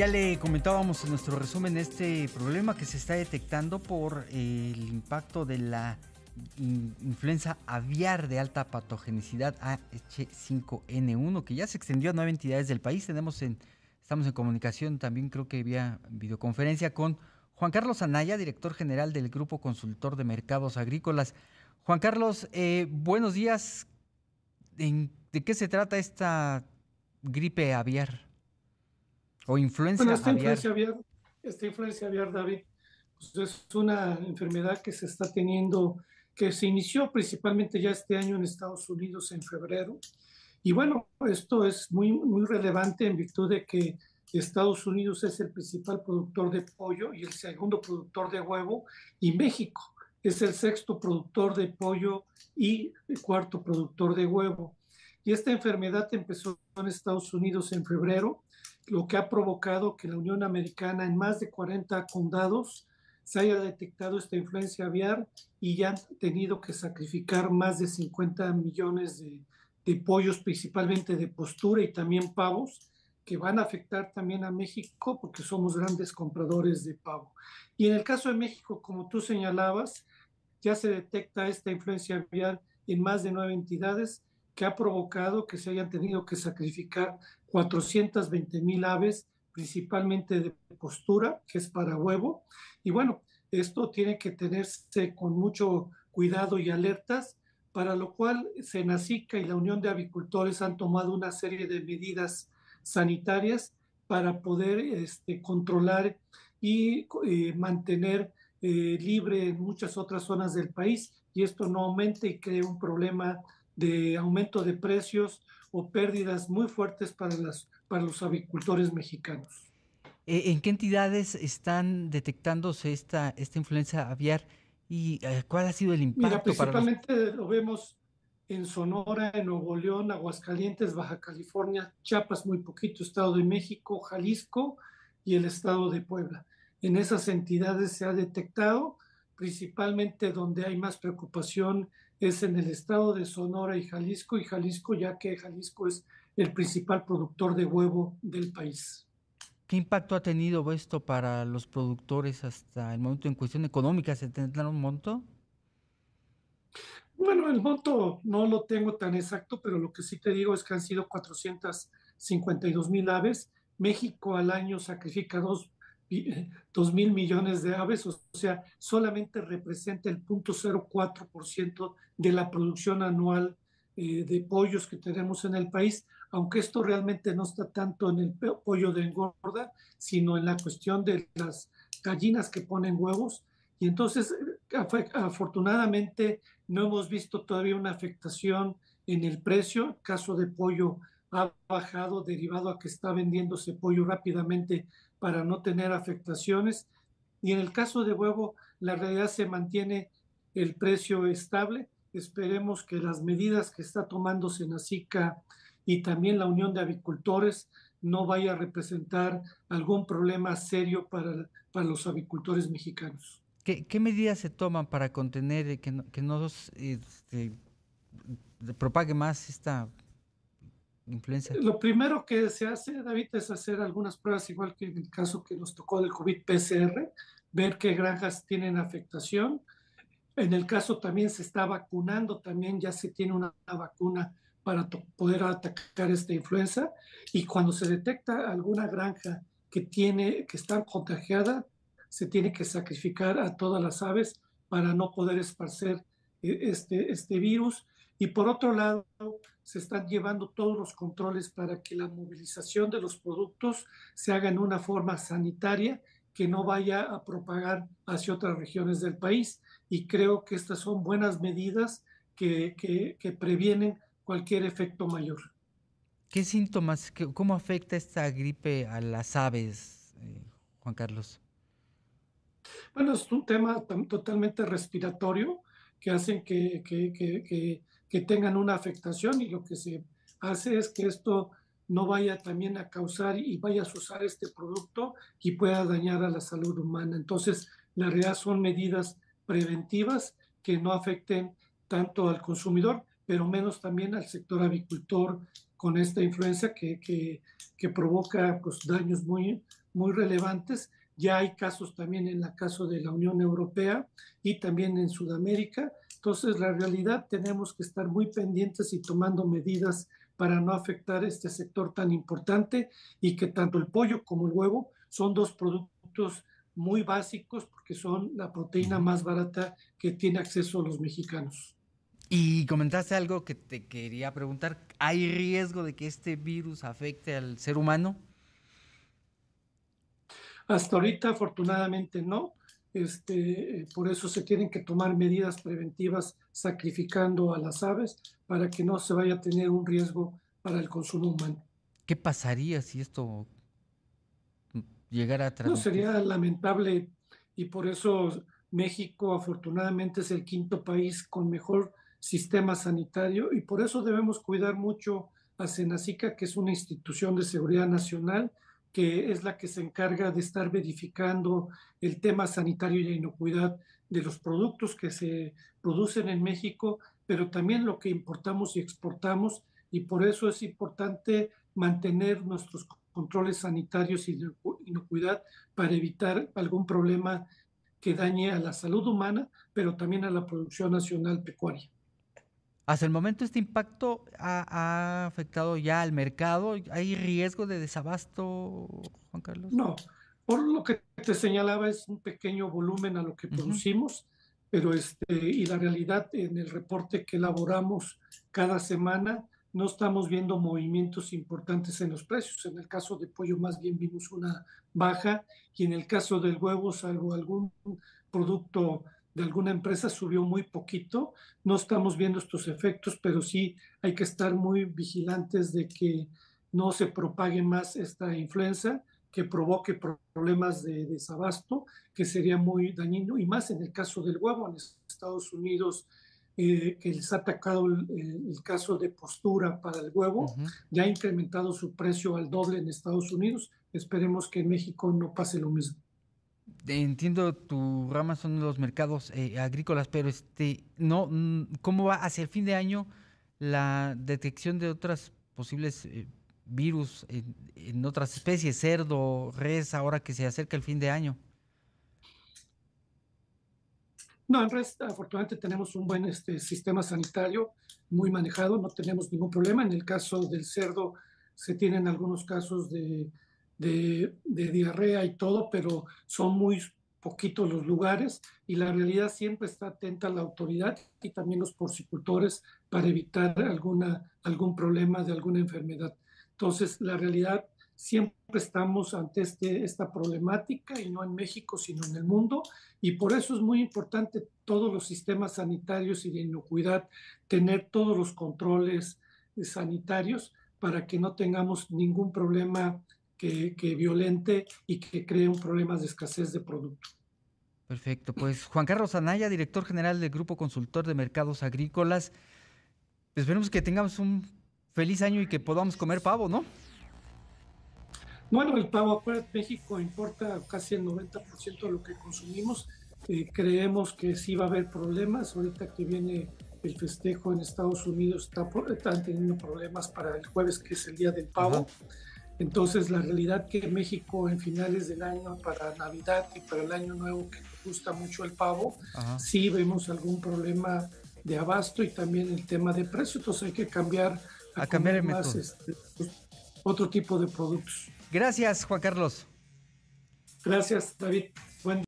Ya le comentábamos en nuestro resumen este problema que se está detectando por el impacto de la influenza aviar de alta patogenicidad H5N1 que ya se extendió a nueve entidades del país. Tenemos en, estamos en comunicación también creo que vía videoconferencia con Juan Carlos Anaya, director general del Grupo Consultor de Mercados Agrícolas. Juan Carlos, eh, buenos días. ¿De qué se trata esta gripe aviar? ¿O influencia bueno, esta Influencia aviar, esta influencia aviar, David, pues es una enfermedad que se está teniendo, que se inició principalmente ya este año en Estados Unidos en febrero. Y bueno, esto es muy, muy relevante en virtud de que Estados Unidos es el principal productor de pollo y el segundo productor de huevo, y México es el sexto productor de pollo y el cuarto productor de huevo. Y esta enfermedad empezó en Estados Unidos en febrero, lo que ha provocado que la Unión Americana en más de 40 condados se haya detectado esta influencia aviar y ya han tenido que sacrificar más de 50 millones de, pollos, principalmente de postura y también pavos, que van a afectar también a México porque somos grandes compradores de pavo. Y en el caso de México, como tú señalabas, ya se detecta esta influencia aviar en más de nueve entidades que ha provocado que se hayan tenido que sacrificar 420 mil aves, principalmente de postura, que es para huevo. Y bueno, esto tiene que tenerse con mucho cuidado y alertas, para lo cual Senacica y la Unión de Avicultores han tomado una serie de medidas sanitarias para poder este, controlar y eh, mantener eh, libre en muchas otras zonas del país y esto no aumente y cree un problema de aumento de precios o pérdidas muy fuertes para, las, para los avicultores mexicanos. Eh, ¿En qué entidades están detectándose esta, esta influencia aviar y cuál ha sido el impacto? Mira, principalmente lo vemos en Sonora, en Nuevo León, Aguascalientes, Baja California, Chiapas muy poquito, Estado de México, Jalisco y el Estado de Puebla. En esas entidades se ha detectado, principalmente donde hay más preocupación es en el estado de Sonora y Jalisco, y Jalisco ya que Jalisco es el principal productor de huevo del país. ¿Qué impacto ha tenido esto para los productores hasta el momento en cuestión económica? ¿Se tendrá un monto? Bueno, el monto no lo tengo tan exacto, pero lo que sí te digo es que han sido 452 mil aves. México al año sacrifica 2 mil millones de aves, o sea, solamente representa el 0.04% de la producción anual eh, de pollos que tenemos en el país, aunque esto realmente no está tanto en el pollo de engorda, sino en la cuestión de las gallinas que ponen huevos. Y entonces, afortunadamente, no hemos visto todavía una afectación en el precio. Caso de pollo ha bajado derivado a que está vendiéndose pollo rápidamente para no tener afectaciones. Y en el caso de huevo, la realidad se mantiene el precio estable. Esperemos que las medidas que está tomando Senacica y también la Unión de Avicultores no vaya a representar algún problema serio para, para los avicultores mexicanos. ¿Qué, medidas se toman para contener que no, que no este, propague más esta influencia? Lo primero que se hace, David, es hacer algunas pruebas, igual que en el caso que nos tocó del COVID-PCR, ver qué granjas tienen afectación. En el caso también se está vacunando, también ya se tiene una, vacuna para poder atacar esta influenza. Y cuando se detecta alguna granja que, tiene, que está contagiada, se tiene que sacrificar a todas las aves para no poder esparcer eh, este, este virus. Y por otro lado, se están llevando todos los controles para que la movilización de los productos se haga en una forma sanitaria que no vaya a propagar hacia otras regiones del país. Y creo que estas son buenas medidas que, que, previenen cualquier efecto mayor. ¿Qué síntomas, cómo afecta esta gripe a las aves, eh, Juan Carlos? Bueno, es un tema totalmente respiratorio que hacen que, que, que, tengan una afectación y lo que se hace es que esto no vaya también a causar y vaya a usar este producto y pueda dañar a la salud humana. Entonces, la realidad son medidas preventivas que no afecten tanto al consumidor, pero menos también al sector avicultor con esta influenza que, que, que provoca pues, daños muy, muy relevantes. Ya hay casos también en el caso de la Unión Europea y también en Sudamérica. Entonces, la realidad tenemos que estar muy pendientes y tomando medidas para no afectar este sector tan importante y que tanto el pollo como el huevo son dos productos muy básicos porque son la proteína más barata que tiene acceso a los mexicanos. Y comentaste algo que te quería preguntar. ¿Hay riesgo de que este virus afecte al ser humano? Hasta ahorita, afortunadamente, no. Este, por eso se tienen que tomar medidas preventivas sacrificando a las aves para que no se vaya a tener un riesgo para el consumo humano. ¿Qué pasaría si esto llegara a No, sería lamentable y por eso México afortunadamente es el quinto país con mejor sistema sanitario y por eso debemos cuidar mucho a Senacica, que es una institución de seguridad nacional, que es la que se encarga de estar verificando el tema sanitario y la inocuidad de los productos que se producen en México, pero también lo que importamos y exportamos, y por eso es importante mantener nuestros controles sanitarios y inocuidad para evitar algún problema que dañe a la salud humana, pero también a la producción nacional pecuaria. Hasta el momento este impacto ha, afectado ya al mercado. ¿Hay riesgo de desabasto, Juan Carlos? No, por lo que te señalaba es un pequeño volumen a lo que producimos, pero este, y la realidad en el reporte que elaboramos cada semana no estamos viendo movimientos importantes en los precios. En el caso de pollo más bien vimos una baja y en el caso del huevo, salvo algún producto de alguna empresa subió muy poquito. No estamos viendo estos efectos, pero sí hay que estar muy vigilantes de que no se propague más esta influenza que provoque problemas de desabasto, que sería muy dañino, y más en el caso del huevo en Estados Unidos eh, que les ha atacado el, caso de postura para el huevo, ya ha incrementado su precio al doble en Estados Unidos. Esperemos que en México no pase lo mismo. Entiendo, tu rama son los mercados eh, agrícolas, pero este, no, ¿cómo va hacia el fin de año la detección de otras posibles eh, virus en, otras especies, cerdo, res, ahora que se acerca el fin de año? No, en realidad, afortunadamente tenemos un buen este, sistema sanitario muy manejado, no tenemos ningún problema. En el caso del cerdo se tienen algunos casos de, de, diarrea y todo, pero son muy poquitos los lugares y la realidad siempre está atenta a la autoridad y también los porcicultores para evitar alguna, algún problema de alguna enfermedad. Entonces, la realidad siempre estamos ante este, esta problemática y no en México, sino en el mundo. Y por eso es muy importante todos los sistemas sanitarios y de inocuidad, tener todos los controles sanitarios para que no tengamos ningún problema que, que violente y que cree un problema de escasez de producto. Perfecto. Pues Juan Carlos Anaya, director general del Grupo Consultor de Mercados Agrícolas. Esperemos que tengamos un feliz año y que podamos comer pavo, ¿no? Bueno, el pavo, afuera México importa casi el 90% de lo que consumimos. Eh, creemos que sí va a haber problemas. Ahorita que viene el festejo en Estados Unidos, está, están teniendo problemas para el jueves, que es el día del pavo. Entonces, la realidad que México en finales del año, para Navidad y para el Año Nuevo, que gusta mucho el pavo, sí vemos algún problema de abasto y también el tema de precio. Entonces, hay que cambiar a, cambiar el más, este, pues, otro tipo de productos. Gracias, Juan Carlos. Gracias, David.